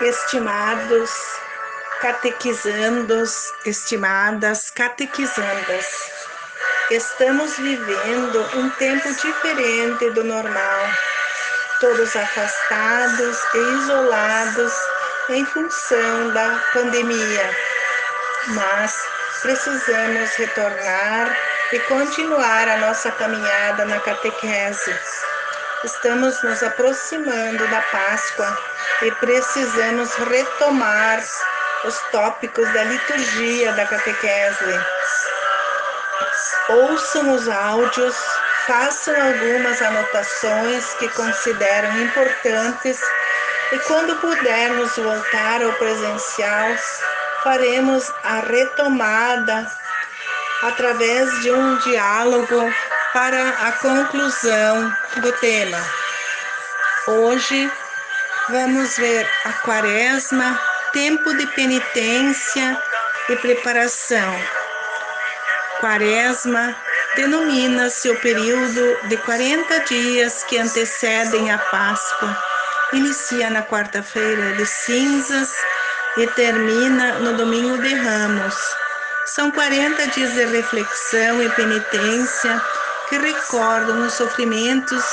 estimados catequizandos, estimadas catequizandas. Estamos vivendo um tempo diferente do normal, todos afastados e isolados em função da pandemia. Mas precisamos retornar e continuar a nossa caminhada na catequese. Estamos nos aproximando da Páscoa e precisamos retomar os tópicos da liturgia da catequese. Ouçam os áudios, façam algumas anotações que consideram importantes e quando pudermos voltar ao presencial, faremos a retomada através de um diálogo para a conclusão do tema. Hoje vamos ver a quaresma, tempo de penitência e preparação. Quaresma denomina-se o período de 40 dias que antecedem a Páscoa. Inicia na quarta-feira de cinzas e termina no domingo de ramos. São 40 dias de reflexão e penitência que recordam os sofrimentos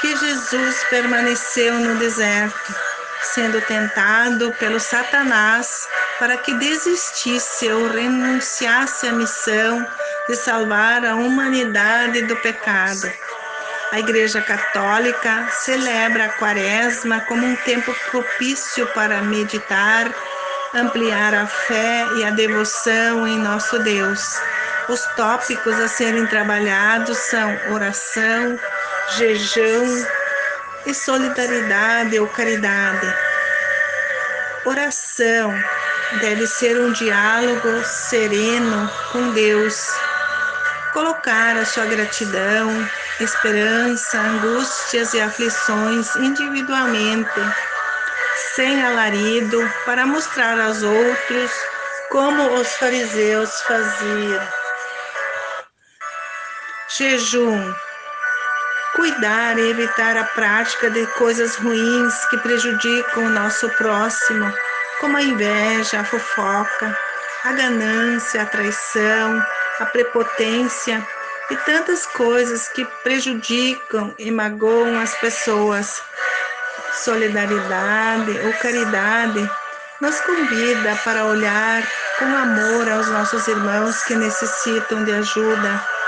que Jesus permaneceu no deserto, sendo tentado pelo Satanás para que desistisse ou renunciasse à missão de salvar a humanidade do pecado. A Igreja Católica celebra a Quaresma como um tempo propício para meditar, ampliar a fé e a devoção em nosso Deus. Os tópicos a serem trabalhados são oração, jejum e solidariedade ou caridade. Oração deve ser um diálogo sereno com Deus. Colocar a sua gratidão, esperança, angústias e aflições individualmente, sem alarido, para mostrar aos outros como os fariseus faziam. Jejum cuidar e evitar a prática de coisas ruins que prejudicam o nosso próximo, como a inveja, a fofoca, a ganância, a traição, a prepotência e tantas coisas que prejudicam e magoam as pessoas. Solidariedade ou caridade nos convida para olhar com amor aos nossos irmãos que necessitam de ajuda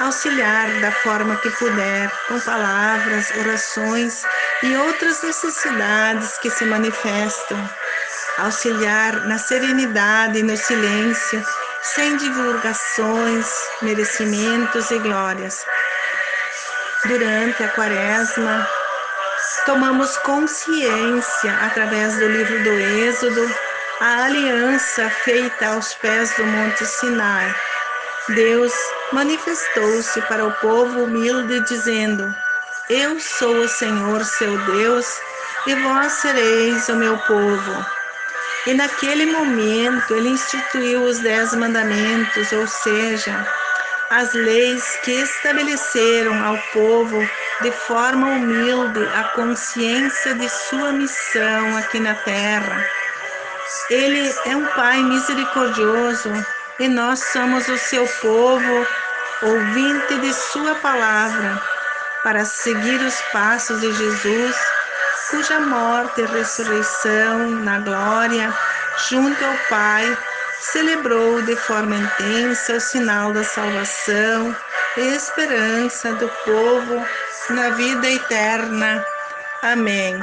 auxiliar da forma que puder, com palavras, orações e outras necessidades que se manifestam. Auxiliar na serenidade e no silêncio, sem divulgações, merecimentos e glórias. Durante a quaresma, tomamos consciência, através do livro do Êxodo, a aliança feita aos pés do Monte Sinai. Deus manifestou-se para o povo humilde, dizendo: Eu sou o Senhor seu Deus, e vós sereis o meu povo. E naquele momento ele instituiu os dez mandamentos, ou seja, as leis que estabeleceram ao povo de forma humilde a consciência de sua missão aqui na terra. Ele é um Pai misericordioso e nós somos o seu povo, ouvinte de Sua palavra, para seguir os passos de Jesus, cuja morte e ressurreição na glória, junto ao Pai, celebrou de forma intensa o sinal da salvação e esperança do povo na vida eterna. Amém.